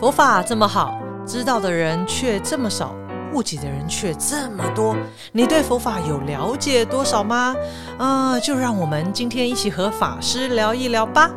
佛法这么好，知道的人却这么少，误解的人却这么多。你对佛法有了解多少吗？啊，就让我们今天一起和法师聊一聊吧。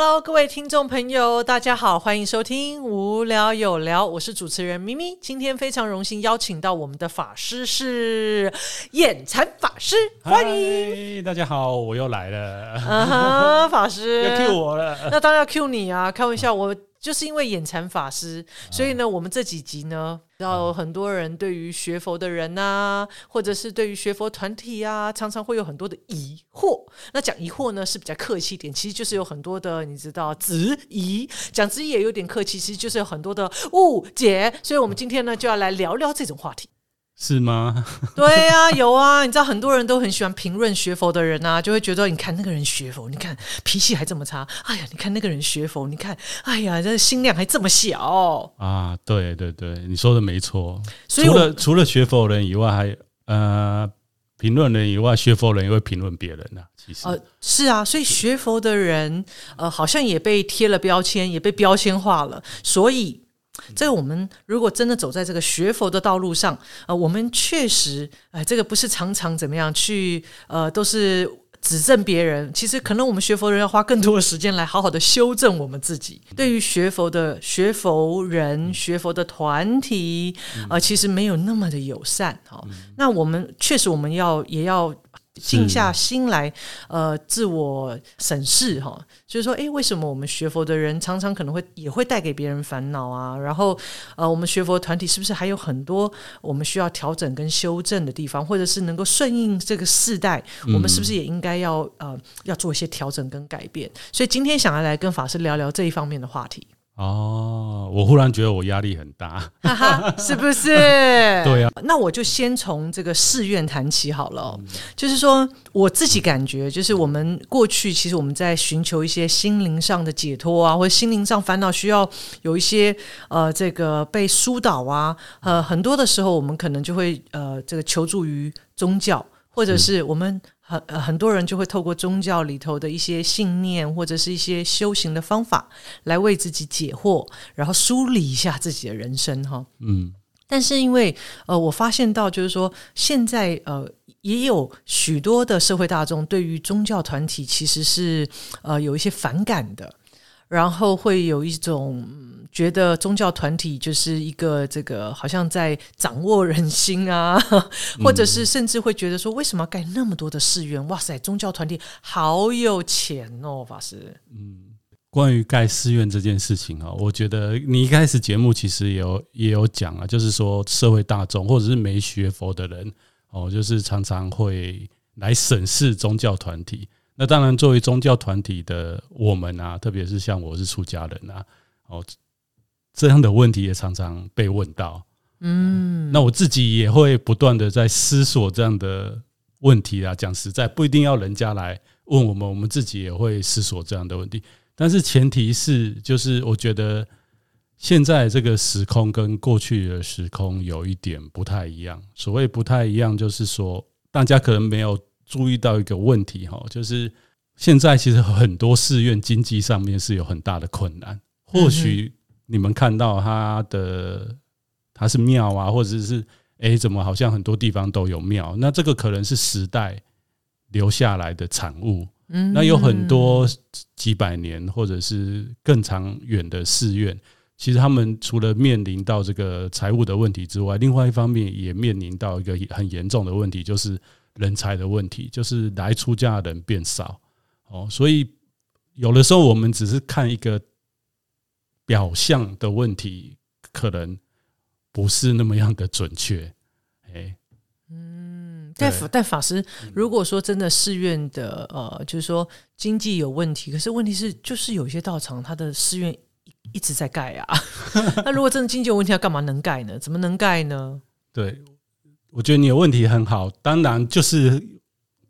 Hello，各位听众朋友，大家好，欢迎收听《无聊有聊》，我是主持人咪咪。今天非常荣幸邀请到我们的法师是眼禅法师，欢迎。嗨大家好，我又来了，法师 要 Q 我了。那当然要 Q 你啊！开玩笑，我就是因为眼馋法师，所以呢，我们这几集呢，让很多人对于学佛的人呐、或者是对于学佛团体啊，常常会有很多的疑惑。那讲疑惑呢是比较客气一点，其实就是有很多的你知道质疑，讲质疑也有点客气，其实就是有很多的误解。所以我们今天呢就要来聊聊这种话题。是吗？对呀、有啊，你知道很多人都很喜欢评论学佛的人啊，就会觉得你看那个人学佛，你看脾气还这么差，哎呀，你看那个人学佛，你看，哎呀，这心量还这么小，啊，对对对，你说的没错。所以除了除了学佛人以外，还呃评论人以外，学佛人也会评论别人啊。其实，呃是啊，所以学佛的人呃好像也被贴了标签，也被标签化了，所以。这个我们如果真的走在这个学佛的道路上，呃，我们确实，哎、这个不是常常怎么样去，呃，都是指正别人。其实可能我们学佛人要花更多的时间来好好的修正我们自己。对于学佛的学佛人、学佛的团体，呃，其实没有那么的友善。哈、那我们确实我们要也要静下心来，呃，自我审视哈，就是说，诶，为什么我们学佛的人常常可能会也会带给别人烦恼啊？然后，呃，我们学佛团体是不是还有很多我们需要调整跟修正的地方，或者是能够顺应这个世代，我们是不是也应该要呃要做一些调整跟改变？所以今天想要来跟法师聊聊这一方面的话题，哦，我忽然觉得我压力很大。哈哈，是不是？对啊，那我就先从这个寺院谈起好了哦、就是说我自己感觉，就是我们过去其实我们在寻求一些心灵上的解脱啊，或者心灵上烦恼需要有一些呃这个被疏导啊，呃很多的时候我们可能就会呃这个求助于宗教，或者是我们很、呃很多人就会透过宗教里头的一些信念或者是一些修行的方法来为自己解惑，然后梳理一下自己的人生哈。嗯，但是因为呃，我发现到就是说，现在呃，也有许多的社会大众对于宗教团体其实是呃有一些反感的，然后会有一种、嗯觉得宗教团体就是一个这个好像在掌握人心啊，或者是甚至会觉得说，为什么要盖那么多的寺院？哇塞，宗教团体好有钱哦，法师。嗯关于盖寺院这件事情啊，我觉得你一开始节目其实也有也有讲啊，就是说社会大众或者是没学佛的人哦，就是常常会来审视宗教团体。那当然，作为宗教团体的我们啊，特别是像我是出家人啊，哦，这样的问题也常常被问到。嗯，那我自己也会不断的在思索这样的问题啊。讲实在，不一定要人家来问我们，我们自己也会思索这样的问题。但是前提是，就是我觉得现在这个时空跟过去的时空有一点不太一样。所谓不太一样，就是说大家可能没有注意到一个问题哈，就是现在其实很多寺院经济上面是有很大的困难。或许你们看到它的它是庙啊，或者是诶怎么好像很多地方都有庙？那这个可能是时代留下来的产物。嗯那有很多几百年或者是更长远的寺院，其实他们除了面临到这个财务的问题之外，另外一方面也面临到一个很严重的问题，就是人才的问题，就是来出家的人变少。哦，所以有的时候我们只是看一个表象的问题，可能不是那么样的准确。哎，但对法但法师，如果说真的寺院的呃，就是说经济有问题，可是问题是就是有一些道场，它的寺院一一直在盖啊。那如果真的经济有问题，要干嘛能盖呢？怎么能盖呢？对，我觉得你的问题很好。当然，就是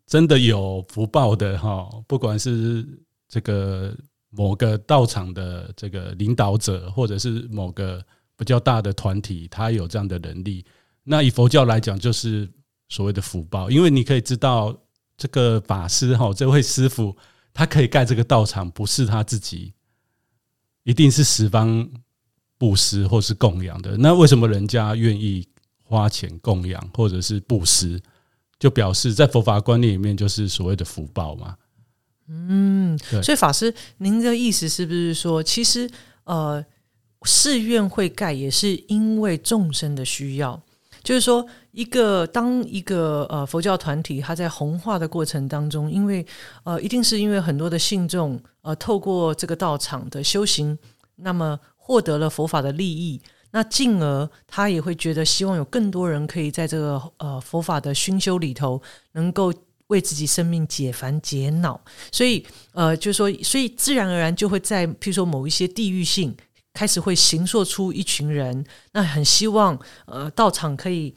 真的有福报的哈，不管是这个某个道场的这个领导者，或者是某个比较大的团体，他有这样的能力。那以佛教来讲，就是所谓的福报，因为你可以知道，这个法师哈，这位师傅，他可以盖这个道场，不是他自己一定是十方布施或是供养的。那为什么人家愿意花钱供养或者是布施？就表示在佛法观念里面，就是所谓的福报嘛。嗯，所以法师，您的意思是不是说，其实呃，寺院会盖也是因为众生的需要？就是说，一个当一个呃佛教团体，它在红化的过程当中，因为呃，一定是因为很多的信众呃，透过这个道场的修行，那么获得了佛法的利益。那进而他也会觉得，希望有更多人可以在这个呃佛法的熏修里头，能够为自己生命解烦解恼。所以呃，就是说，所以自然而然就会在譬如说某一些地域性开始会形塑出一群人，那很希望呃道场可以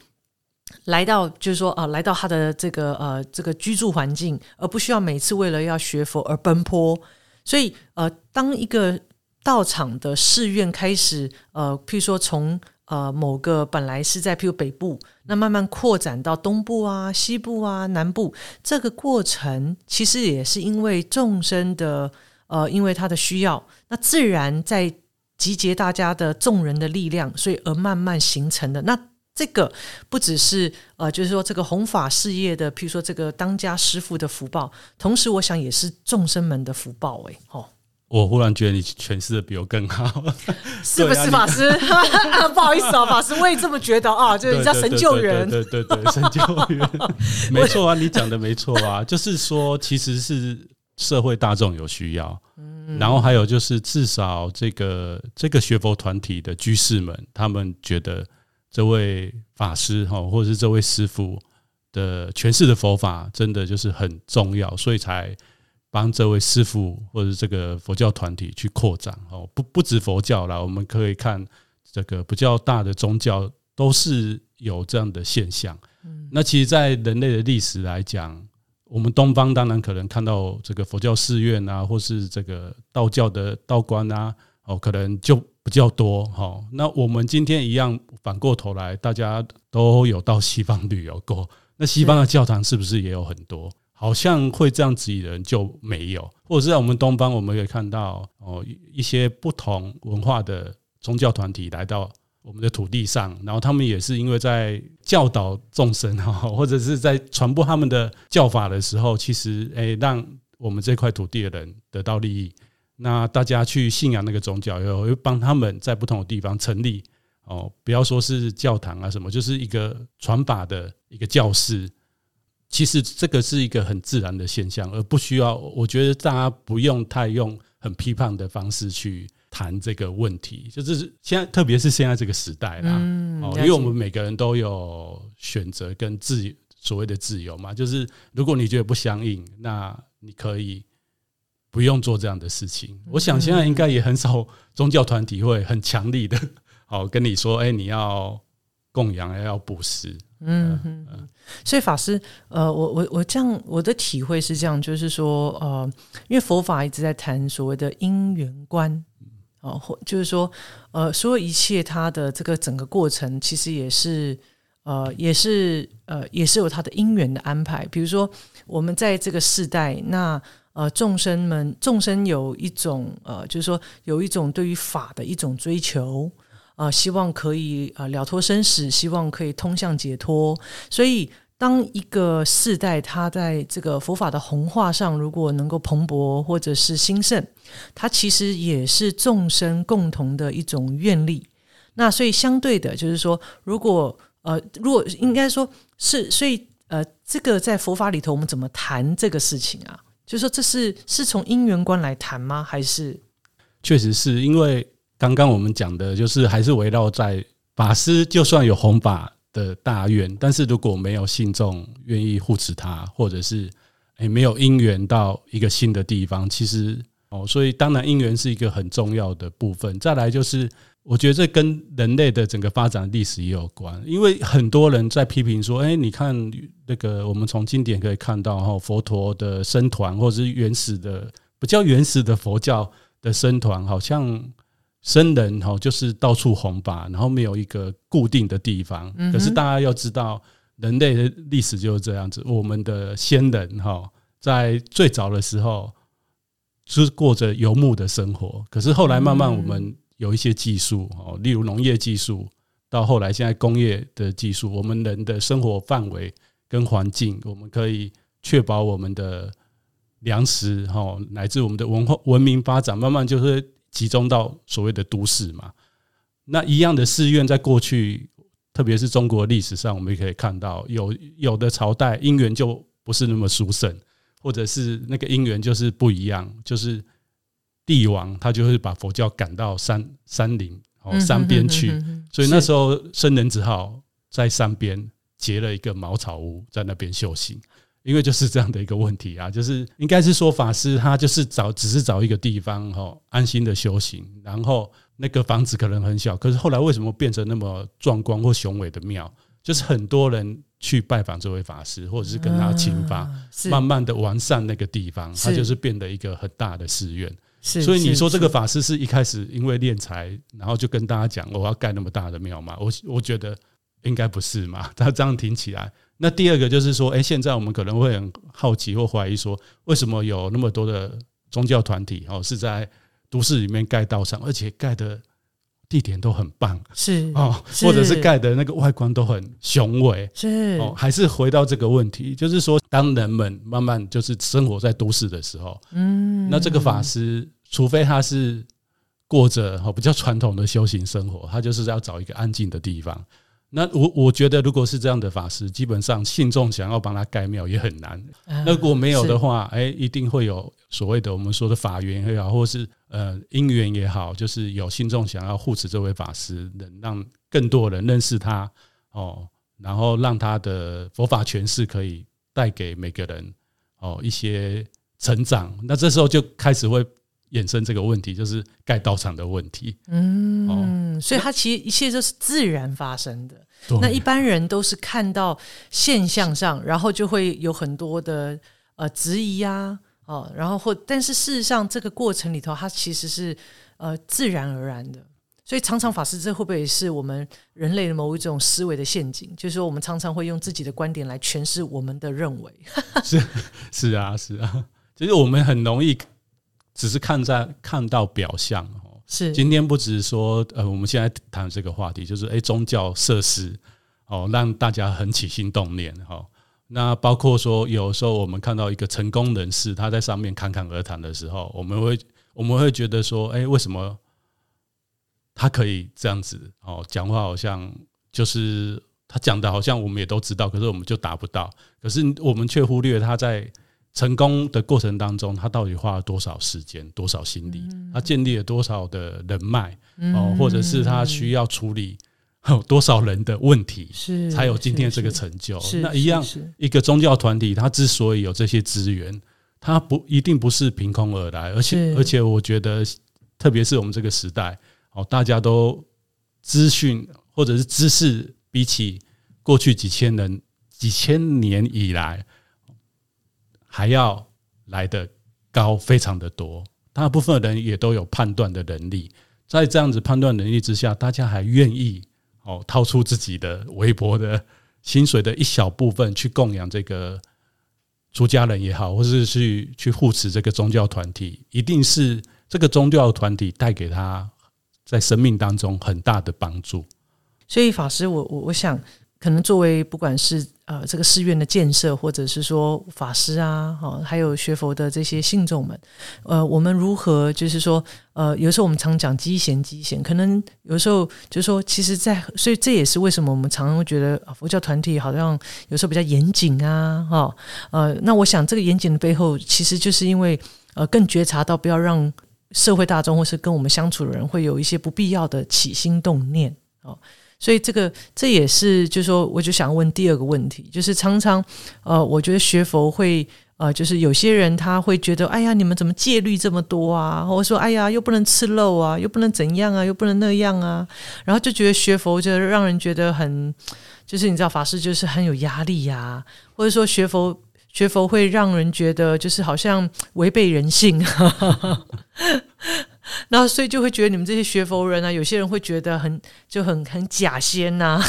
来到，就是说呃来到他的这个呃这个居住环境，而不需要每次为了要学佛而奔波。所以呃，当一个道场的寺院开始，呃，譬如说从呃某个本来是在譬如北部，那慢慢扩展到东部啊、西部啊、南部，这个过程其实也是因为众生的呃，因为他的需要，那自然在集结大家的众人的力量，所以而慢慢形成的。那这个不只是呃，就是说这个弘法事业的，譬如说这个当家师傅的福报，同时我想也是众生们的福报，哎，哦。我忽然觉得你诠释的比我更好，是不是法师？不好意思啊，法师，我也这么觉得啊，就是叫神救援，对对对，神救援，没错啊，你讲的没错啊，就是说，其实是社会大众有需要，然后还有就是至少这个这个学佛团体的居士们，他们觉得这位法师哈，或者是这位师傅的诠释的佛法，真的就是很重要，所以才。帮这位师傅或者这个佛教团体去扩展哦，不不止佛教啦，我们可以看这个比较大的宗教都是有这样的现象。那其实，在人类的历史来讲，我们东方当然可能看到这个佛教寺院啊，或是这个道教的道观啊，哦，可能就比较多哈。那我们今天一样，反过头来，大家都有到西方旅游过，那西方的教堂是不是也有很多？好像会这样子的人就没有，或者是在我们东方，我们可以看到哦，一些不同文化的宗教团体来到我们的土地上，然后他们也是因为在教导众生哈，或者是在传播他们的教法的时候，其实诶，让我们这块土地的人得到利益。那大家去信仰那个宗教，又又帮他们在不同的地方成立哦，不要说是教堂啊什么，就是一个传法的一个教室。其实这个是一个很自然的现象，而不需要。我觉得大家不用太用很批判的方式去谈这个问题。就是现在，特别是现在这个时代啦，哦，因为我们每个人都有选择跟自所谓的自由嘛。就是如果你觉得不相应，那你可以不用做这样的事情。我想现在应该也很少宗教团体会很强力的，好跟你说，哎，你要供养，要布施。嗯嗯，所以法师，呃，我我我这样，我的体会是这样，就是说，呃，因为佛法一直在谈所谓的因缘观，哦，或就是说，呃，所有一切它的这个整个过程，其实也是，呃，也是，呃，也是有它的因缘的安排。比如说，我们在这个世代，那呃，众生们，众生有一种，呃，就是说，有一种对于法的一种追求。啊，希望可以啊了脱生死，希望可以通向解脱。所以，当一个世代他在这个佛法的弘化上，如果能够蓬勃或者是兴盛，它其实也是众生共同的一种愿力。那所以，相对的，就是说，如果呃，如果应该说是，所以呃，这个在佛法里头，我们怎么谈这个事情啊？就是说，这是是从因缘观来谈吗？还是确实是因为？刚刚我们讲的就是还是围绕在法师，就算有弘法的大愿，但是如果没有信众愿意护持他，或者是诶没有因缘到一个新的地方，其实哦，所以当然因缘是一个很重要的部分。再来就是，我觉得这跟人类的整个发展历史也有关，因为很多人在批评说，哎，你看那个我们从经典可以看到哈，佛陀的僧团或者是原始的不叫原始的佛教的僧团，好像。僧人哈，就是到处弘法，然后没有一个固定的地方。可是大家要知道，人类的历史就是这样子。我们的先人哈，在最早的时候，是过着游牧的生活。可是后来慢慢我们有一些技术哦，例如农业技术，到后来现在工业的技术，我们人的生活范围跟环境，我们可以确保我们的粮食哈，乃至我们的文化文明发展，慢慢就是集中到所谓的都市嘛。那一样的寺院，在过去，特别是中国历史上，我们也可以看到，有有的朝代姻缘就不是那么殊胜，或者是那个姻缘就是不一样，就是帝王他就会把佛教赶到山山林哦山边去，所以那时候僧人只好在山边结了一个茅草屋，在那边修行。因为就是这样的一个问题啊，就是应该是说法师他就是找只是找一个地方哈安心的修行，然后。那个房子可能很小，可是后来为什么变成那么壮观或雄伟的庙？就是很多人去拜访这位法师，或者是跟他请法，慢慢的完善那个地方，它就是变得一个很大的寺院。所以你说这个法师是一开始因为敛财，然后就跟大家讲我要盖那么大的庙吗？我我觉得应该不是嘛。他这样听起来，那第二个就是说，哎，现在我们可能会很好奇或怀疑说，为什么有那么多的宗教团体哦是在。都市里面盖道场，而且盖的地点都很棒，是哦，或者是盖的那个外观都很雄伟，是哦。还是回到这个问题，就是说，当人们慢慢就是生活在都市的时候，嗯，那这个法师，除非他是过着哦比较传统的修行生活，他就是要找一个安静的地方。那我我觉得，如果是这样的法师，基本上信众想要帮他盖庙也很难。那如果没有的话，哎，一定会有所谓的我们说的法缘也好，或是呃因缘也好，就是有信众想要护持这位法师，能让更多人认识他哦，然后让他的佛法诠释可以带给每个人哦一些成长。那这时候就开始会。衍生这个问题就是盖道场的问题，嗯，所以它其实一切都是自然发生的。那一般人都是看到现象上，然后就会有很多的呃质疑啊，哦，然后或但是事实上这个过程里头，它其实是呃自然而然的。所以常常法师，这会不会是我们人类的某一种思维的陷阱？就是说，我们常常会用自己的观点来诠释我们的认为。是是啊是啊，就是我们很容易。只是看在看到表象哦，是今天不只是说呃，我们现在谈这个话题，就是诶宗教设施哦，让大家很起心动念哈。那包括说，有时候我们看到一个成功人士，他在上面侃侃而谈的时候，我们会我们会觉得说，哎，为什么他可以这样子哦？讲话好像就是他讲的，好像我们也都知道，可是我们就达不到，可是我们却忽略他在。成功的过程当中，他到底花了多少时间、多少心力？他建立了多少的人脉哦，或者是他需要处理多少人的问题，是才有今天这个成就？那一样，一个宗教团体，他之所以有这些资源，他不一定不是凭空而来，而且而且，我觉得，特别是我们这个时代哦，大家都资讯或者是知识，比起过去几千人、几千年以来。还要来的高，非常的多。大部分人也都有判断的能力，在这样子判断能力之下，大家还愿意哦掏出自己的微薄的薪水的一小部分去供养这个出家人也好，或是去去护持这个宗教团体，一定是这个宗教团体带给他在生命当中很大的帮助。所以法师，我我我想。可能作为不管是呃这个寺院的建设，或者是说法师啊，哈，还有学佛的这些信众们，呃，我们如何就是说，呃，有时候我们常讲积贤积贤，可能有时候就是说，其实，在所以这也是为什么我们常常会觉得佛教团体好像有时候比较严谨啊，哈，呃，那我想这个严谨的背后，其实就是因为呃更觉察到不要让社会大众或是跟我们相处的人会有一些不必要的起心动念哦。所以这个这也是，就是说，我就想问第二个问题，就是常常，呃，我觉得学佛会，呃，就是有些人他会觉得，哎呀，你们怎么戒律这么多啊？或者说，哎呀，又不能吃肉啊，又不能怎样啊，又不能那样啊，然后就觉得学佛就让人觉得很，就是你知道，法师就是很有压力呀，或者说学佛学佛会让人觉得就是好像违背人性。然后，所以就会觉得你们这些学佛人啊，有些人会觉得很就很很假仙呐、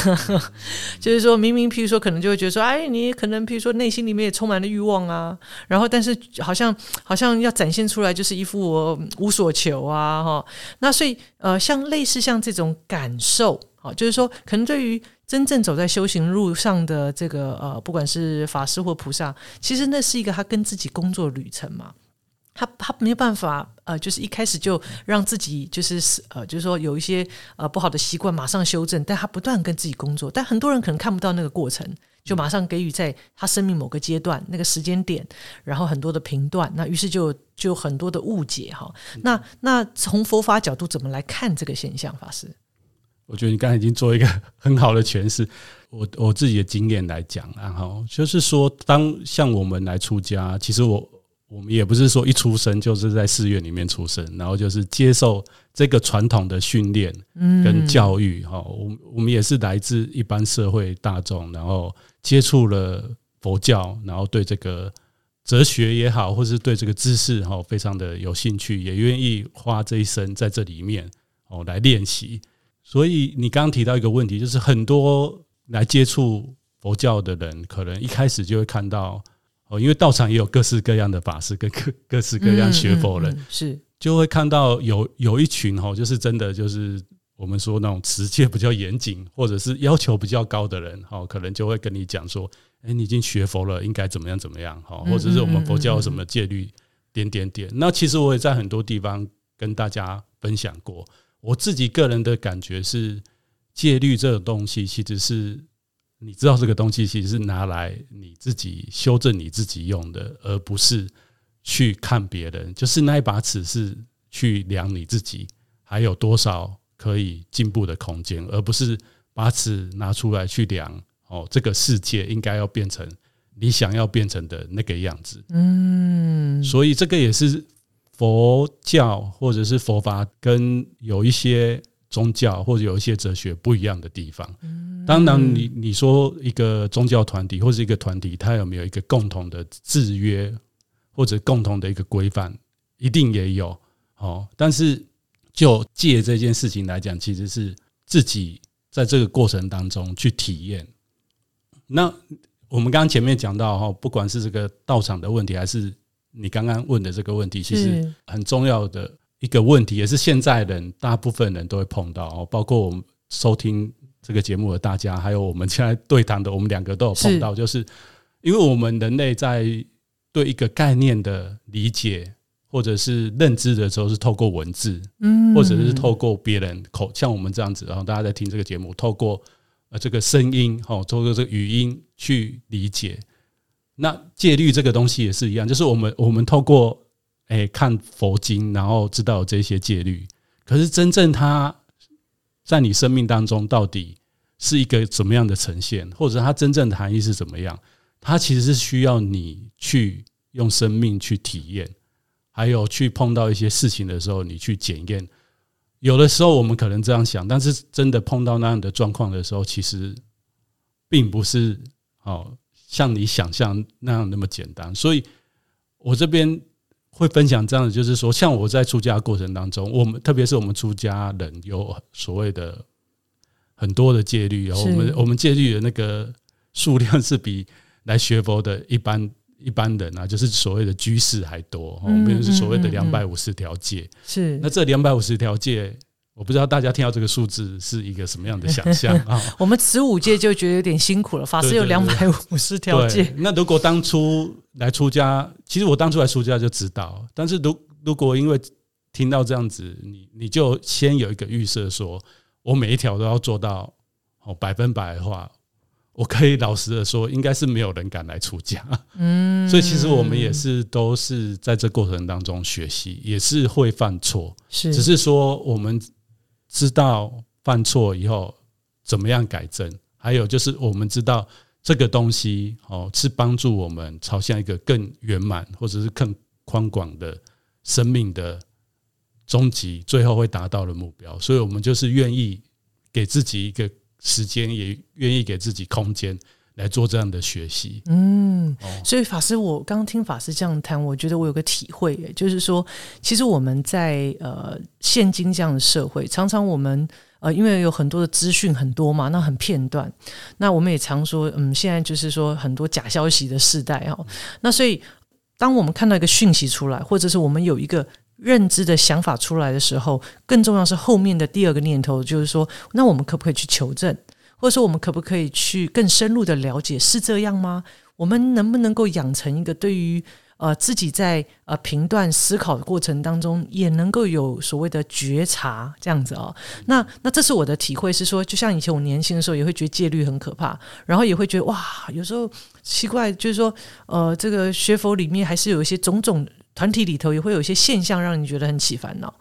就是说明明譬如说可能就会觉得说，哎，你可能譬如说内心里面也充满了欲望啊，然后但是好像好像要展现出来就是一副我无所求啊，哈，那所以呃，像类似像这种感受，啊，就是说可能对于真正走在修行路上的这个呃，不管是法师或菩萨，其实那是一个他跟自己工作旅程嘛。他他没有办法呃，就是一开始就让自己就是呃，就是说有一些呃不好的习惯马上修正，但他不断跟自己工作。但很多人可能看不到那个过程，就马上给予在他生命某个阶段那个时间点，然后很多的评断，那于是就就很多的误解哈。那那从佛法角度怎么来看这个现象，法师？我觉得你刚才已经做一个 很好的诠释。我我自己的经验来讲，然后就是说，当像我们来出家，其实我。我们也不是说一出生就是在寺院里面出生，然后就是接受这个传统的训练跟教育哈。我我们也是来自一般社会大众，然后接触了佛教，然后对这个哲学也好，或是对这个知识哈，非常的有兴趣，也愿意花这一生在这里面哦来练习。所以你刚刚提到一个问题，就是很多来接触佛教的人，可能一开始就会看到。哦，因为道场也有各式各样的法师跟各各式各样学佛人，是就会看到有有一群哈，就是真的就是我们说那种持戒比较严谨，或者是要求比较高的人，哈，可能就会跟你讲说，哎，你已经学佛了，应该怎么样怎么样，哈，或者是我们佛教有什么戒律，点点点。那其实我也在很多地方跟大家分享过，我自己个人的感觉是，戒律这种东西其实是。你知道这个东西其实是拿来你自己修正你自己用的，而不是去看别人。就是那一把尺是去量你自己还有多少可以进步的空间，而不是把尺拿出来去量哦，这个世界应该要变成你想要变成的那个样子。嗯，所以这个也是佛教或者是佛法跟有一些。宗教或者有一些哲学不一样的地方，当然，你你说一个宗教团体或者一个团体，它有没有一个共同的制约或者共同的一个规范，一定也有哦。但是就借这件事情来讲，其实是自己在这个过程当中去体验。那我们刚刚前面讲到哈，不管是这个道场的问题，还是你刚刚问的这个问题，其实很重要的。一个问题也是现在人大部分人都会碰到哦，包括我们收听这个节目的大家，还有我们现在对谈的，我们两个都有碰到，就是因为我们人类在对一个概念的理解或者是认知的时候，是透过文字，嗯，或者是透过别人口，像我们这样子，然后大家在听这个节目，透过呃这个声音，哦，透过这个语音去理解。那戒律这个东西也是一样，就是我们我们透过。哎，看佛经，然后知道这些戒律。可是真正它在你生命当中到底是一个怎么样的呈现，或者它真正的含义是怎么样？它其实是需要你去用生命去体验，还有去碰到一些事情的时候，你去检验。有的时候我们可能这样想，但是真的碰到那样的状况的时候，其实并不是哦像你想象那样那么简单。所以我这边。会分享这样的，就是说，像我在出家过程当中，我们特别是我们出家人有所谓的很多的戒律，然后我们我们戒律的那个数量是比来学佛的一般一般人啊，就是所谓的居士还多。我们是所谓的两百五十条戒，是那这两百五十条戒。我不知道大家听到这个数字是一个什么样的想象啊？我们十五届就觉得有点辛苦了，法师有两百五十条戒。那如果当初来出家，其实我当初来出家就知道，但是如如果因为听到这样子，你你就先有一个预设，说我每一条都要做到哦百分百的话，我可以老实的说，应该是没有人敢来出家。嗯，所以其实我们也是都是在这过程当中学习，也是会犯错，是只是说我们。知道犯错以后怎么样改正，还有就是我们知道这个东西哦是帮助我们朝向一个更圆满或者是更宽广的生命的终极，最后会达到的目标。所以，我们就是愿意给自己一个时间，也愿意给自己空间，来做这样的学习。嗯，所以法师，我刚刚听法师这样谈，我觉得我有个体会，就是说，其实我们在呃现今这样的社会，常常我们呃因为有很多的资讯很多嘛，那很片段，那我们也常说，嗯，现在就是说很多假消息的时代哦，那所以当我们看到一个讯息出来，或者是我们有一个认知的想法出来的时候，更重要是后面的第二个念头，就是说，那我们可不可以去求证？或者说，我们可不可以去更深入的了解是这样吗？我们能不能够养成一个对于呃自己在呃评断思考的过程当中，也能够有所谓的觉察这样子哦？那那这是我的体会，是说，就像以前我年轻的时候，也会觉得戒律很可怕，然后也会觉得哇，有时候奇怪，就是说呃，这个学佛里面还是有一些种种团体里头也会有一些现象，让你觉得很起烦恼。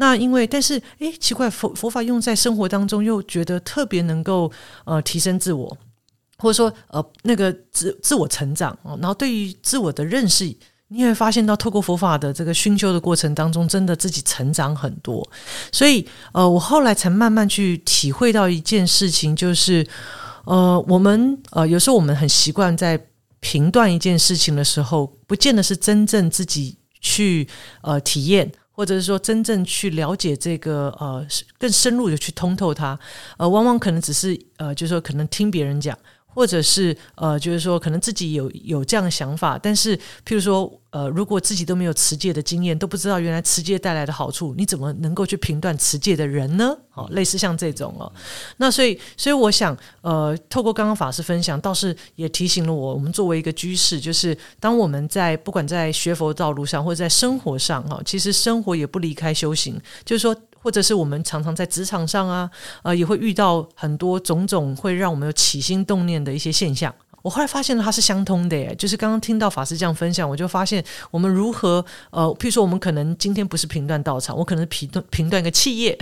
那因为，但是，诶，奇怪，佛佛法用在生活当中，又觉得特别能够呃提升自我，或者说呃那个自自我成长哦。然后对于自我的认识，你也会发现到，透过佛法的这个熏修的过程当中，真的自己成长很多。所以呃，我后来才慢慢去体会到一件事情，就是呃，我们呃有时候我们很习惯在评断一件事情的时候，不见得是真正自己去呃体验。或者是说，真正去了解这个呃，更深入的去通透它，呃，往往可能只是呃，就是说，可能听别人讲。或者是呃，就是说，可能自己有有这样的想法，但是，譬如说，呃，如果自己都没有持戒的经验，都不知道原来持戒带来的好处，你怎么能够去评断持戒的人呢？哦，类似像这种哦，那所以，所以我想，呃，透过刚刚法师分享，倒是也提醒了我，我们作为一个居士，就是当我们在不管在学佛道路上，或者在生活上，哈，其实生活也不离开修行，就是说。或者是我们常常在职场上啊，呃，也会遇到很多种种会让我们有起心动念的一些现象。我后来发现了它是相通的，耶，就是刚刚听到法师这样分享，我就发现我们如何呃，譬如说我们可能今天不是评断道场，我可能评断评断一个企业，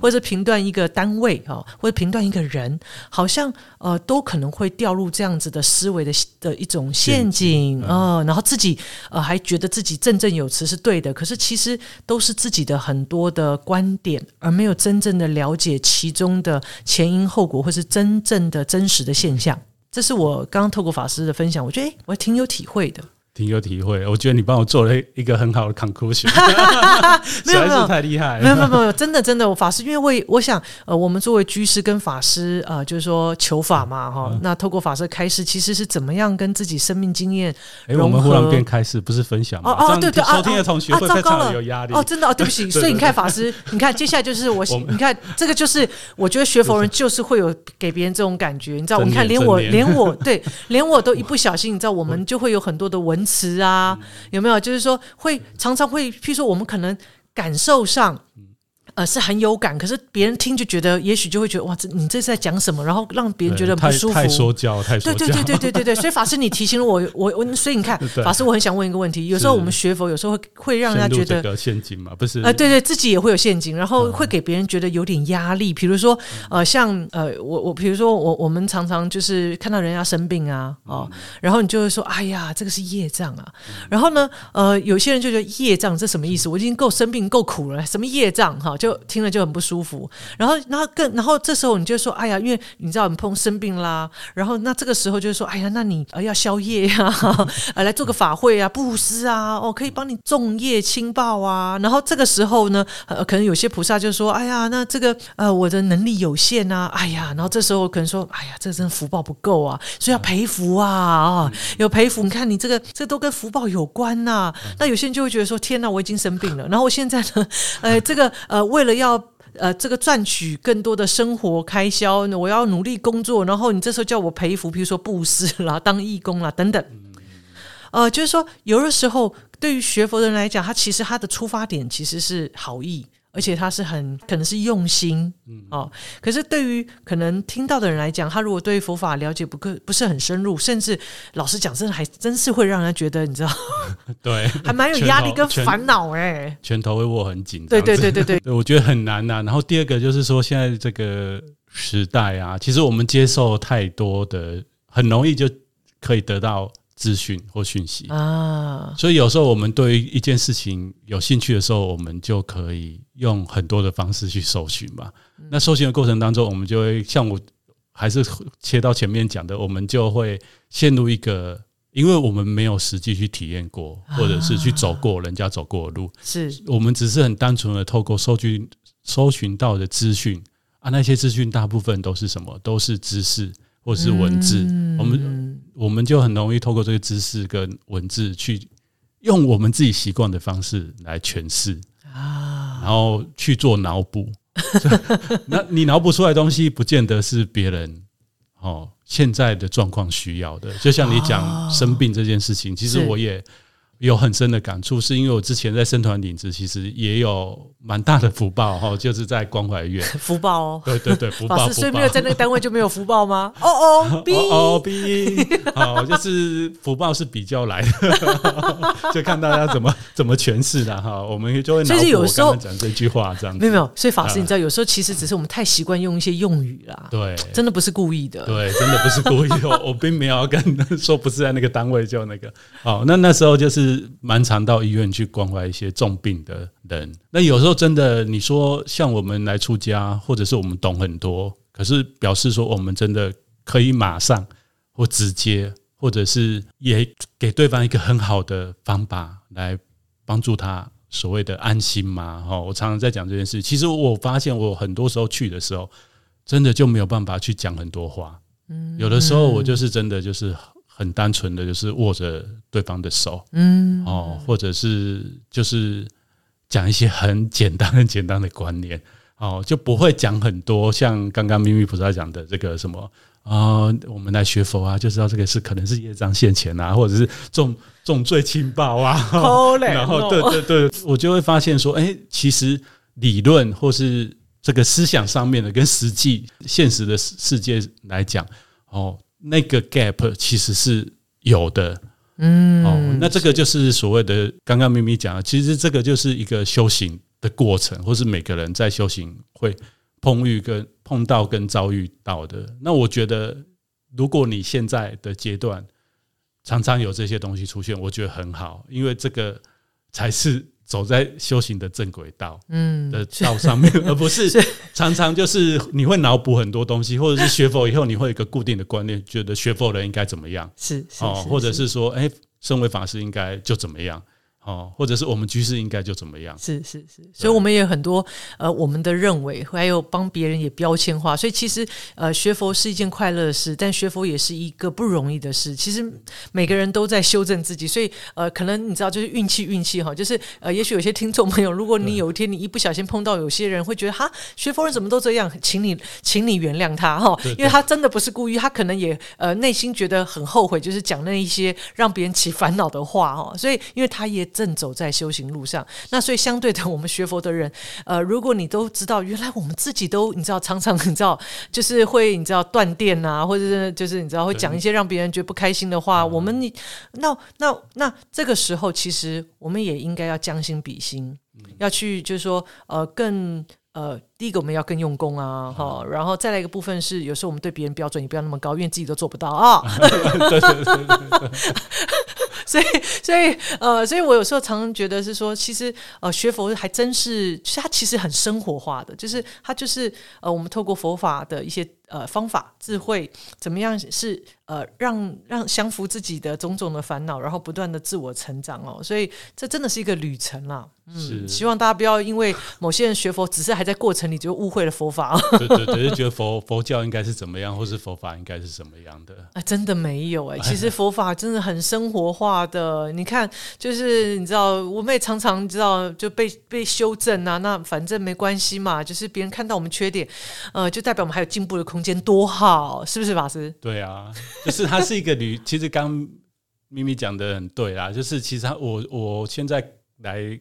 或者是评断一个单位啊，或者评断一个人，好像呃都可能会掉入这样子的思维的的一种陷阱啊，然后自己呃还觉得自己振振有词是对的，可是其实都是自己的很多的观点，而没有真正的了解其中的前因后果，或是真正的真实的现象。这是我刚透过法师的分享，我觉得哎，我还挺有体会的。挺有体会，我觉得你帮我做了一个很好的 conclusion，实在是太厉害。没有没有没有，真的真的，我法师，因为为我想，呃，我们作为居士跟法师，呃，就是说求法嘛，哈，那透过法师开示，其实是怎么样跟自己生命经验哎，我们忽然变开示，不是分享吗？哦哦，对对啊，收听的同学会非常有压力。哦，真的哦，对不起。所以你看法师，你看接下来就是我，你看这个就是我觉得学佛人就是会有给别人这种感觉，你知道？你看连我连我对 连我都一不小心，你知道，我们就会有很多的文。词啊，有没有？就是说，会常常会，譬如说，我们可能感受上。呃，是很有感，可是别人听就觉得，也许就会觉得哇，这你这是在讲什么？然后让别人觉得不舒服。太说教，太说教。对对对对对对对。所以法师，你提醒了我，我我，所以你看，法师，我很想问一个问题：有时候我们学佛，有时候会会让人家觉得陷阱嘛？不是？呃，对对，自己也会有陷阱，然后会给别人觉得有点压力。比如说，呃，像呃，我我，比如说我我们常常就是看到人家生病啊，哦，然后你就会说，哎呀，这个是业障啊。然后呢，呃，有些人就觉得业障这什么意思？我已经够生病够苦了，什么业障？哈，就听了就很不。舒服，然后，然后更，然后这时候你就说，哎呀，因为你知道你碰生病啦，然后那这个时候就是说，哎呀，那你呃要宵夜呀，呃来做个法会啊，布施啊，哦可以帮你种业轻报啊，然后这个时候呢，呃可能有些菩萨就说，哎呀，那这个呃我的能力有限啊，哎呀，然后这时候可能说，哎呀，这真福报不够啊，所以要赔福啊啊，有赔福，你看你这个这都跟福报有关呐，那有些人就会觉得说，天哪，我已经生病了，然后我现在呢，呃这个呃为了要。呃，这个赚取更多的生活开销，我要努力工作，然后你这时候叫我陪服，比如说布施啦、当义工啦等等。呃，就是说，有的时候对于学佛的人来讲，他其实他的出发点其实是好意。而且他是很可能是用心，哦，可是对于可能听到的人来讲，他如果对佛法了解不够不是很深入，甚至老实讲，真的还真是会让人觉得，你知道，对，还蛮有压力跟烦恼哎，拳头会握很紧，对对对对 对，我觉得很难呐。然后第二个就是说，现在这个时代啊，其实我们接受太多的，很容易就可以得到。资讯或讯息。啊，所以有时候我们对于一件事情有兴趣的时候，我们就可以用很多的方式去搜寻嘛。那搜寻的过程当中，我们就会像我还是切到前面讲的，我们就会陷入一个，因为我们没有实际去体验过，或者是去走过人家走过的路，是。我们只是很单纯的透过搜寻搜寻到的资讯啊，那些资讯大部分都是什么？都是知识或是文字，我们我们就很容易透过这个知识跟文字去用我们自己习惯的方式来诠释啊，然后去做脑补。那你脑补出来的东西，不见得是别人哦现在的状况需要的。就像你讲生病这件事情，其实我也。有很深的感触，是因为我之前在生团领职，其实也有蛮大的福报哈，就是在关怀院 福报哦，对对对，福报。所以没有在那个单位就没有福报吗？哦 哦，B 哦 B，好，就是福报是比较来的，就看大家怎么怎么诠释的哈。我们就会其实有时候讲这句话这样，没有没有。所以法师，你知道，有时候其实只是我们太习惯用一些用语啦，对，真的不是故意的，对，真的不是故意。我我并没有跟说不是在那个单位就那个，好，那那时候就是。是蛮常到医院去关怀一些重病的人。那有时候真的，你说像我们来出家，或者是我们懂很多，可是表示说我们真的可以马上或直接，或者是也给对方一个很好的方法来帮助他所谓的安心嘛？哈，我常常在讲这件事。其实我发现，我很多时候去的时候，真的就没有办法去讲很多话。嗯，有的时候我就是真的就是。很单纯的就是握着对方的手，嗯，哦，或者是就是讲一些很简单、很简单的观念，哦，就不会讲很多。像刚刚咪咪菩萨讲的这个什么啊，我们来学佛啊，就知道这个是可能是业障现前啊，或者是重重罪轻报啊。然后，对对对，我就会发现说，哎，其实理论或是这个思想上面的，跟实际现实的世界来讲，哦。那个 gap 其实是有的，嗯，哦，那这个就是所谓的刚刚咪咪讲的，其实这个就是一个修行的过程，或是每个人在修行会碰遇跟碰到跟遭遇到的。那我觉得，如果你现在的阶段常常有这些东西出现，我觉得很好，因为这个才是。走在修行的正轨道，嗯，的道上面，而不是常常就是你会脑补很多东西，或者是学佛以后你会有一个固定的观念，觉得学佛人应该怎么样，是哦，或者是。说，哎，身为法师应该就怎么样。哦，或者是我们局势应该就怎么样？是是是，所以我们也很多呃，我们的认为，还有帮别人也标签化。所以其实呃，学佛是一件快乐的事，但学佛也是一个不容易的事。其实每个人都在修正自己，所以呃，可能你知道，就是运气运气哈，就是呃，也许有些听众朋友，如果你有一天你一不小心碰到有些人会觉得哈，学佛人怎么都这样，请你请你原谅他哈，因为他真的不是故意，他可能也呃内心觉得很后悔，就是讲那一些让别人起烦恼的话哈。所以因为他也。正走在修行路上，那所以相对的，我们学佛的人，呃，如果你都知道，原来我们自己都，你知道，常常你知道，就是会你知道断电啊，或者是就是你知道会讲一些让别人觉得不开心的话，我们你那那那这个时候，其实我们也应该要将心比心，要去就是说，呃，更呃，第一个我们要更用功啊，哈，然后再来一个部分是，有时候我们对别人标准也不要那么高，因为自己都做不到啊。所以，所以，呃，所以我有时候常常觉得是说，其实，呃，学佛还真是，它其实很生活化的，就是它就是，呃，我们透过佛法的一些呃方法、智慧，怎么样是呃让让降服自己的种种的烦恼，然后不断的自我成长哦。所以，这真的是一个旅程啦。嗯，希望大家不要因为某些人学佛只是还在过程里就误会了佛法。对对对，就觉得佛佛教应该是怎么样，或是佛法应该是什么样的？啊，真的没有哎，其实 佛法真的很生活化的。你看，就是你知道，我们也常常知道就被被修正啊，那反正没关系嘛，就是别人看到我们缺点，呃，就代表我们还有进步的空间，多好，是不是法师？对啊，就是它是一个旅。其实刚咪咪讲的很对啦，就是其实我我现在来。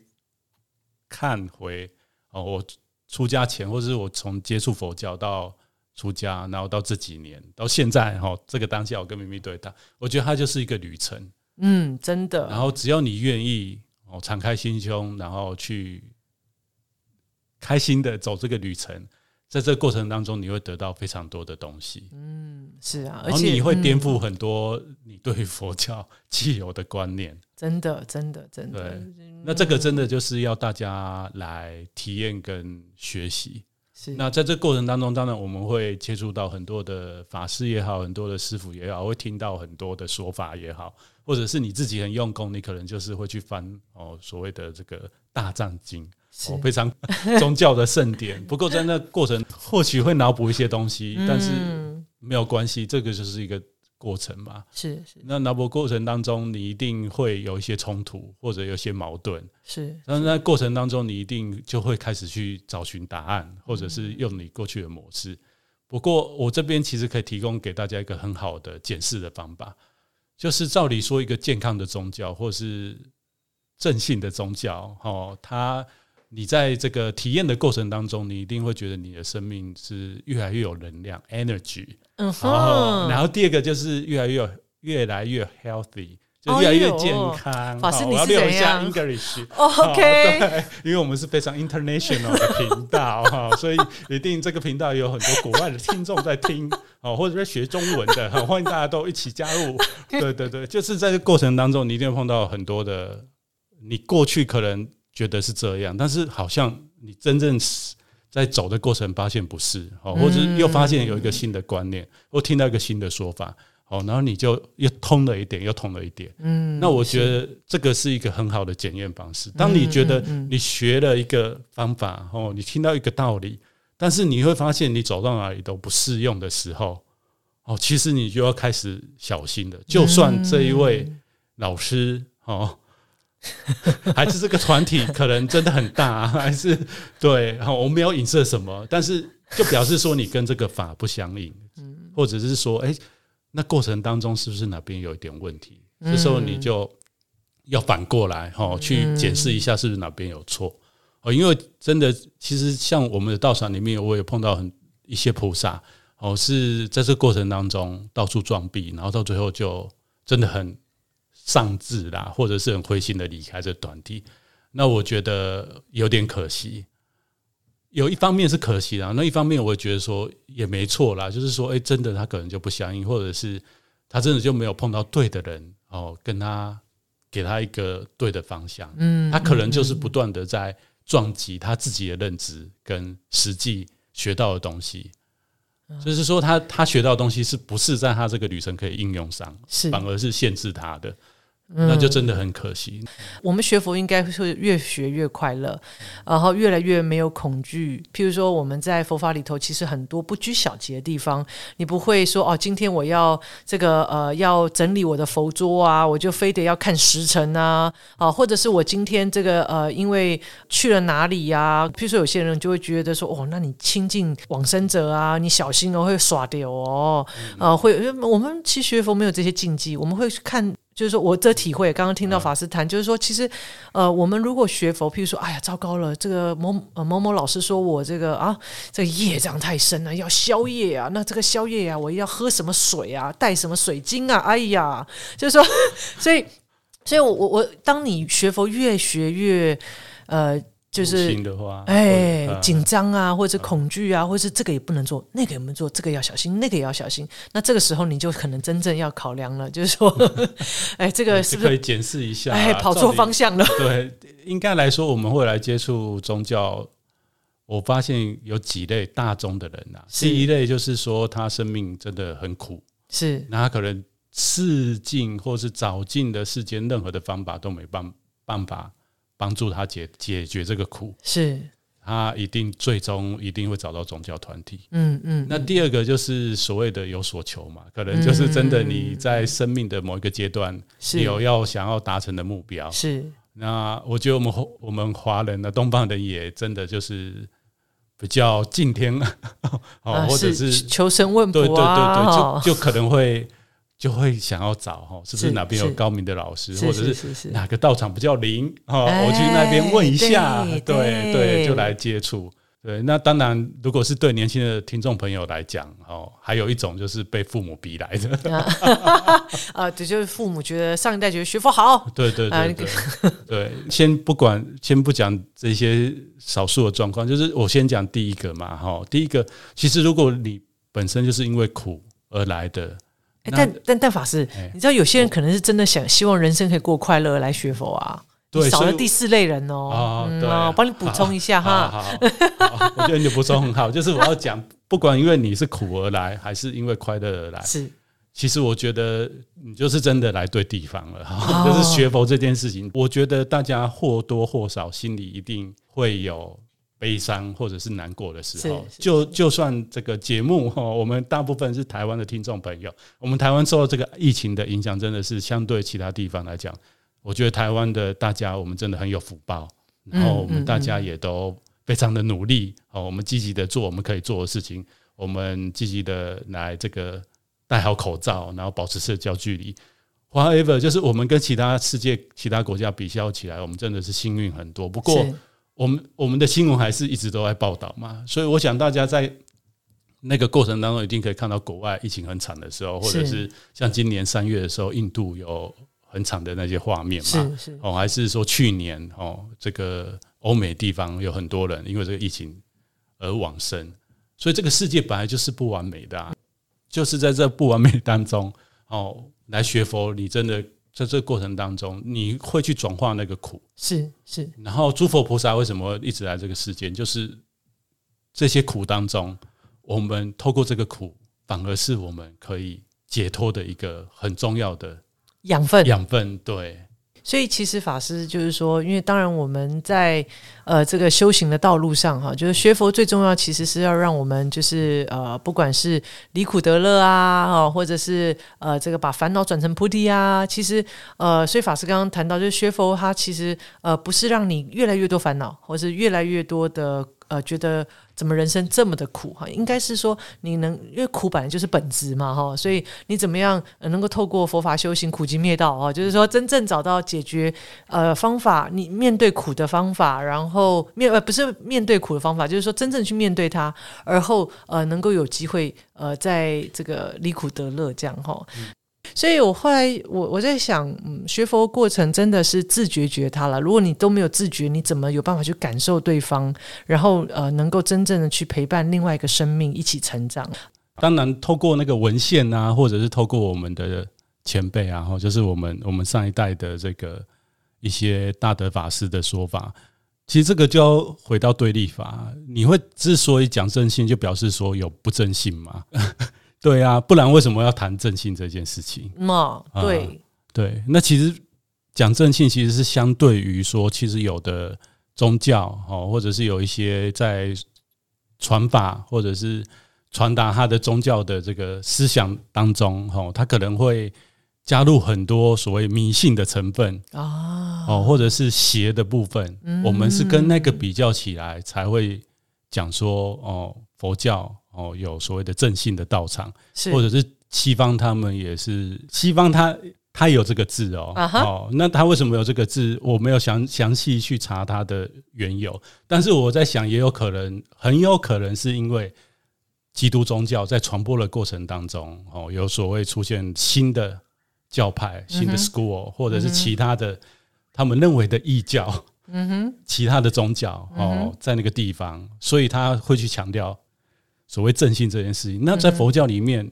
看回哦，我出家前，或者是我从接触佛教到出家，然后到这几年到现在哈，这个当下我跟咪咪对谈，我觉得它就是一个旅程。嗯，真的。然后只要你愿意哦，敞开心胸，然后去开心的走这个旅程，在这个过程当中，你会得到非常多的东西。嗯，是啊，而且你会颠覆很多你对佛教既有的观念。真的，真的，真的。对，那这个真的就是要大家来体验跟学习。是那在这过程当中，当然我们会接触到很多的法师也好，很多的师傅也好，会听到很多的说法也好，或者是你自己很用功，你可能就是会去翻哦所谓的这个大藏经。是哦，非常 宗教的盛典。不过在那过程，或许会脑补一些东西，但是嗯没有关系，这个就是一个过程嘛。是是那脑补过程当中，你一定会有一些冲突，或者有些矛盾。是但是在过程当中，你一定就会开始去找寻答案，或者是用你过去的模式。不过我这边其实可以提供给大家一个很好的检视的方法，就是照理说，一个健康的宗教或是正信的宗教，哦，它你在这个体验的过程当中，你一定会觉得你的生命是越来越有能量 （energy）。嗯然后，哼，然后第二个就是越来越有越来越 healthy，就越来越健康。法师你是好我要练一下怎样 English。哦 OK，对，因为我们是非常 international 的频道哈，所以一定这个频道有很多国外的听众在听 哦，或者在学中文的，很欢迎大家都一起加入。对对对，就是在这过程当中，你一定会碰到很多的，你过去可能觉得是这样，但是好像你真正是在走的过程发现不是哦，或者又发现有一个新的观念，或听到一个新的说法。哦，然后你就又通了一点，又通了一点。嗯，那我觉得这个是一个很好的检验方式。当你觉得嗯你学了一个方法，哦，你听到一个道理，但是你会发现你走到哪里都不适用的时候，哦，其实你就要开始小心了。就算这一位老师，哦。还是这个团体可能真的很大，还是对，好，我没有影射什么，但是就表示说你跟这个法不相应，或者是说，哎、那过程当中是不是哪边有一点问题？这时候你就要反过来哈、哦，去检视一下是不是哪边有错。哦，因为真的，其实像我们的道场里面，我也碰到很一些菩萨哦，是在这个过程当中到处撞壁，然后到最后就真的很丧志啦，或者是很灰心的离开这团体。那我觉得有点可惜。有一方面是可惜啦，那一方面我也觉得说也没错啦，就是说，哎、真的他可能就不相应，或者是他真的就没有碰到对的人哦，跟他给他一个对的方向，嗯他可能就是不断的在撞击他自己的认知跟实际学到的东西，就是说他他学到的东西是不是在他这个旅程可以应用上，是。反而是限制他的，那就真的很可惜。我们学佛应该是越学越快乐，然后越来越没有恐惧。譬如说，我们在佛法里头，其实很多不拘小节的地方，你不会说哦，今天我要这个呃要整理我的佛桌啊，我就非得要看时辰啊啊，或者是我今天这个呃因为去了哪里呀、譬如说有些人就会觉得说哦，那你亲近往生者啊，你小心哦会耍掉哦，呃会我们其实学佛没有这些禁忌，我们会看。就是说我这体会，刚刚听到法师谈，就是说，其实，呃，我们如果学佛，譬如说，哎呀，糟糕了，这个某呃某某老师说我这个啊，这个业障太深了，要消业啊，那这个消业啊，我要喝什么水啊，带什么水晶啊，哎呀，就是说，所以，所以我我我，当你学佛越学越，呃，就是心的话，哎，紧张啊，或者是恐惧啊，或者是这个也不能做，那个也不能做，这个要小心，那个也要小心。那这个时候你就可能真正要考量了，就是说，哎，这个是不是可以检视一下，哎跑错方向了？向。对，应该来说，我们会来接触宗教。我发现有几类大宗的人啊，是第一类就是说他生命真的很苦，是那他可能试尽或是找尽的世间任何的方法都没办办法帮助他解解决这个苦，是，他一定最终一定会找到宗教团体。嗯嗯，那第二个就是所谓的有所求嘛，可能就是真的你在生命的某一个阶段，你有要想要达成的目标。是。那我觉得我们华我们华人的东方人也真的就是比较敬天 哦，啊或者是是求神问对对对卜啊，对，就就可能会就会想要找哈，是不是是哪边有高明的老师，或者是是是是。哪个道场比较灵哦，哎我去那边问一下，对对对对，就来接触。对，那当然，如果是对年轻的听众朋友来讲，哦，还有一种就是被父母逼来的，啊，这就是父母觉得上一代觉得学佛好，对对啊对对。对。先不管，先不讲这些少数的状况，就是我先讲第一个嘛，哈，第一个，其实如果你本身就是因为苦而来的，但但但法师哎，你知道有些人可能是真的想希望人生可以过快乐来学佛啊。对，少了第四类人哦。哦对嗯哦，帮你补充一下哈。我觉得你的补充很好，就是我要讲，不管因为你是苦而来，还是因为快乐而来，是其实我觉得你就是真的来对地方了哈。哦就是学佛这件事情，我觉得大家或多或少心里一定会有悲伤或者是难过的时候。就就算这个节目哈，我们大部分是台湾的听众朋友，我们台湾受到这个疫情的影响，真的是相对其他地方来讲，我觉得台湾的大家我们真的很有福报，然后我们大家也都非常的努力哦，我们积极的做我们可以做的事情，我们积极的来这个戴好口罩，然后保持社交距离。However，就是我们跟其他世界其他国家比较起来，我们真的是幸运很多。不过，是我们我们的新闻还是一直都在报道嘛，所以我想大家在那个过程当中，一定可以看到国外疫情很惨的时候，或者是像今年三月的时候，印度有很惨的那些画面嘛。是是。哦，还是说去年哦，这个欧美地方有很多人因为这个疫情而往生，所以这个世界本来就是不完美的、啊，就是在这不完美当中哦，来学佛，你真的在这个过程当中，你会去转化那个苦。是是然后诸佛菩萨为什么一直来这个世间？就是这些苦当中，我们透过这个苦，反而是我们可以解脱的一个很重要的养分。养分。对，所以其实法师就是说，因为当然我们在呃这个修行的道路上哈，就是学佛最重要，其实是要让我们就是呃不管是离苦得乐啊，哦，或者是呃这个把烦恼转成菩提啊，其实呃，所以法师刚刚谈到，就是学佛它其实呃不是让你越来越多烦恼，或是越来越多的呃觉得怎么人生这么的苦哈，应该是说你能因为苦本来就是本质嘛哈，所以你怎么样、能够透过佛法修行苦集灭道啊，就是说真正找到解决呃方法，你面对苦的方法，然后面呃不是面对苦的方法，就是说真正去面对它，而后呃能够有机会呃在这个离苦得乐这样哈。所以我后来我我在想，嗯，学佛过程真的是自觉觉他了。如果你都没有自觉，你怎么有办法去感受对方，然后呃，能够真正的去陪伴另外一个生命一起成长？当然透过那个文献啊，或者是透过我们的前辈啊，或就是我们我们上一代的这个一些大德法师的说法，其实这个就要回到对立法。你会之所以讲正信，就表示说有不正信嘛？对啊，不然为什么要谈正信这件事情？嘛，对，对，那其实讲正信其实是相对于说，其实有的宗教哦，或者是有一些在传法或者是传达他的宗教的这个思想当中，哦，他可能会加入很多所谓迷信的成分啊，哦，或者是邪的部分。我们是跟那个比较起来，才会讲说哦，佛教哦有所谓的正信的道场。是或者是西方他们也是西方他他有这个字哦、哦，那他为什么有这个字？我没有详详细去查他的缘由，但是我在想，也有可能，很有可能是因为基督宗教在传播的过程当中，哦，有所谓出现新的教派、新的 school，、或者是其他的他们认为的异教，嗯哼，其他的宗教哦，在那个地方，所以他会去强调所谓正信这件事情。那在佛教里面，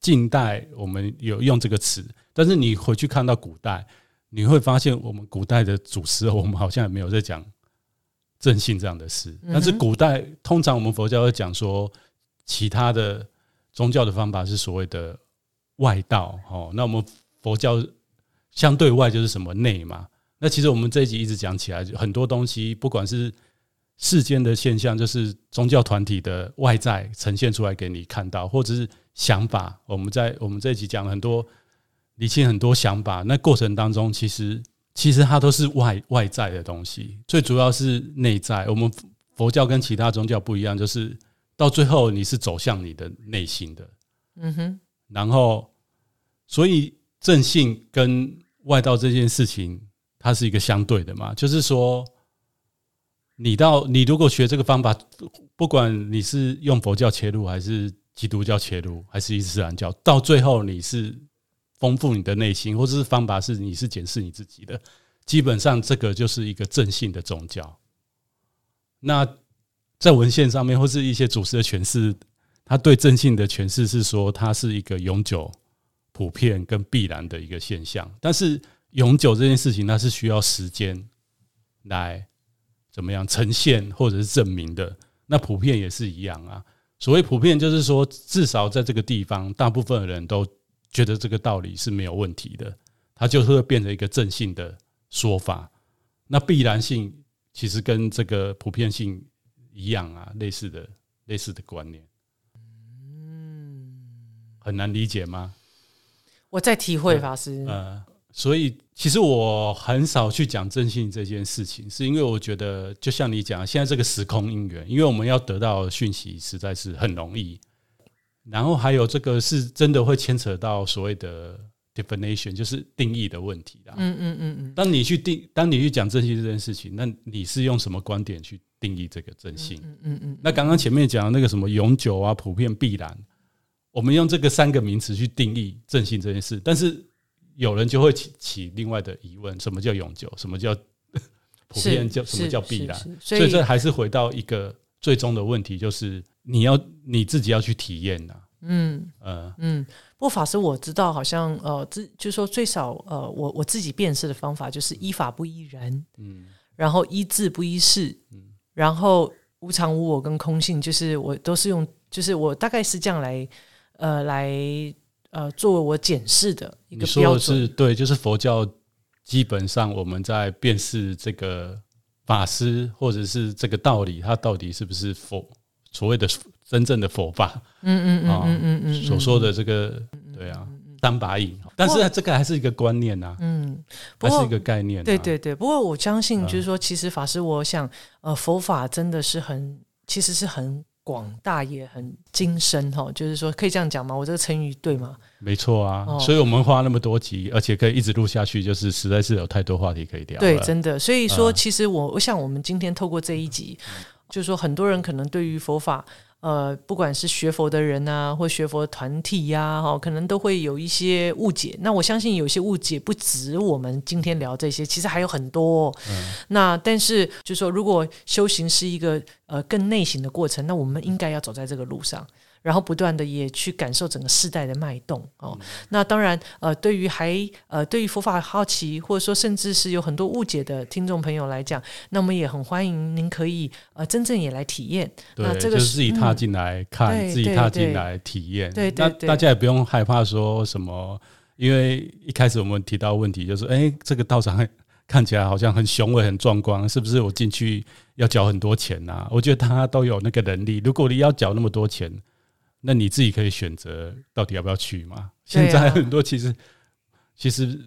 近代我们有用这个词，但是你回去看到古代，你会发现我们古代的祖师，我们好像也没有在讲正信这样的事。但是古代通常我们佛教会讲说，其他的宗教的方法是所谓的外道哦。那我们佛教相对外就是什么内嘛？那其实我们这一集一直讲起来，很多东西不管是世间的现象，就是宗教团体的外在呈现出来给你看到，或者是想法。我们在我们这一集讲了很多理清很多想法，那过程当中，其实其实它都是外外在的东西，最主要是内在。我们佛教跟其他宗教不一样，就是到最后你是走向你的内心的，嗯哼，然后所以正信跟外道这件事情，它是一个相对的嘛，就是说。你到你如果学这个方法，不管你是用佛教切入，还是基督教切入，还是伊斯兰教，到最后你是丰富你的内心，或者是方法是你是检视你自己的，基本上这个就是一个正信的宗教。那在文献上面，或是一些祖师的诠释，他对正信的诠释是说，它是一个永久、普遍跟必然的一个现象，但是。永久这件事情，它是需要时间来怎么样呈现或者是证明的。那普遍也是一样啊。所谓普遍，就是说至少在这个地方，大部分的人都觉得这个道理是没有问题的，它就是会变成一个正性的说法。那必然性其实跟这个普遍性一样啊，类似的类似的观念。嗯，很难理解吗？我在体会法师。呃，所以其实我很少去讲正信这件事情，是因为我觉得就像你讲，现在这个时空因缘，因为我们要得到讯息实在是很容易，然后还有这个是真的会牵扯到所谓的 definition，就是定义的问题啦。嗯嗯嗯嗯。当你去定，当你去讲正信这件事情，那你是用什么观点去定义这个正信？嗯嗯嗯。那刚刚前面讲的那个什么永久啊、普遍、必然。我们用这个三个名词去定义正信这件事，但是有人就会起起另外的疑问：什么叫永久？什么叫普遍？叫什么叫必然？所以这还是回到一个最终的问题，就是你要你自己要去体验呐。嗯呃嗯。不过法师我知道，好像呃，自就说最少呃，我我自己辨识的方法就是依法不依人，嗯，然后依智不依事，嗯，然后无常无我跟空性，就是我都是用，就是我大概是这样来。呃，来呃，作为我检视的一个标准，是对，就是佛教基本上我们在辨识这个法师或者是这个道理，它到底是不是佛所谓的真正的佛法？嗯嗯嗯嗯嗯嗯，所说的这个对啊，单把引，但是这个还是一个观念呐，嗯，还是一个概念，对对对。不过我相信，就是说，其实法师，我想，呃，佛法真的是很，其实是很。广大也很精深哈，就是说可以这样讲吗？我这个成语对吗？没错啊，所以我们花那么多集，而且可以一直录下去，就是实在是有太多话题可以聊。对，真的。所以说，其实我我想，我们今天透过这一集，就是说，很多人可能对于佛法。呃，不管是学佛的人呐，或学佛团体呀，哈，可能都会有一些误解。那我相信有些误解不止我们今天聊这些，其实还有很多。那但是就说，如果修行是一个呃更内省的过程，那我们应该要走在这个路上。然后不断的也去感受整个世代的脉动哦。那当然，呃，对于还呃对于佛法好奇，或者说甚至是有很多误解的听众朋友来讲，那我们也很欢迎您可以呃真正也来体验。那这个是自己踏进来看，自己踏进来体验。对，那大家也不用害怕说什么，因为一开始我们提到问题就是，哎，这个道场看起来好像很雄伟、很壮观，是不是？我进去要缴很多钱呐？我觉得他都有那个能力。如果你要缴那么多钱，那你自己可以选择到底要不要去嘛？现在很多其实其实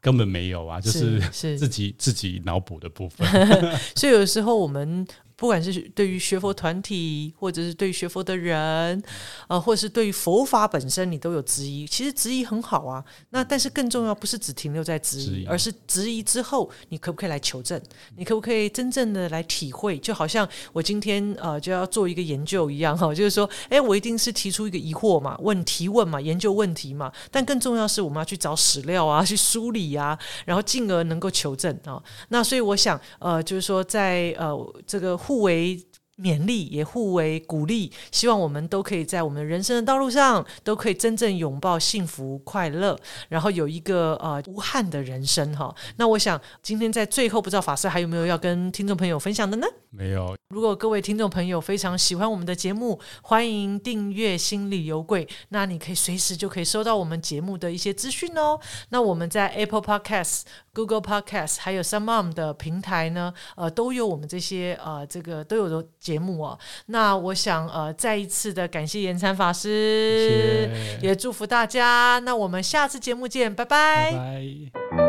根本没有啊，就是自己自己脑补的部分。所以有时候我们。不管是对于学佛团体，或者是对于学佛的人，呃，或者是对于佛法本身，你都有质疑。其实质疑很好啊，那但是更重要不是只停留在质疑，而是质疑之后，你可不可以来求证？你可不可以真正的来体会？就好像我今天呃就要做一个研究一样哈，就是说，哎，我一定是提出一个疑惑嘛，问提问嘛，研究问题嘛。但更重要是我们要去找史料啊，去梳理啊，然后进而能够求证啊。那所以我想，呃，就是说在呃这个。互为勉励，也互为鼓励，希望我们都可以在我们人生的道路上，都可以真正拥抱幸福快乐，然后有一个呃无憾的人生哈。那我想今天在最后，不知道法师还有没有要跟听众朋友分享的呢？没有。如果各位听众朋友非常喜欢我们的节目，欢迎订阅心理有贵，那你可以随时就可以收到我们节目的一些资讯哦。那我们在 Apple Podcast。Google Podcast 还有 Some Mom 的平台呢，呃，都有我们这些呃，这个都有的节目哦。那我想呃，再一次的感谢延参法师，也祝福大家。那我们下次节目见，拜拜。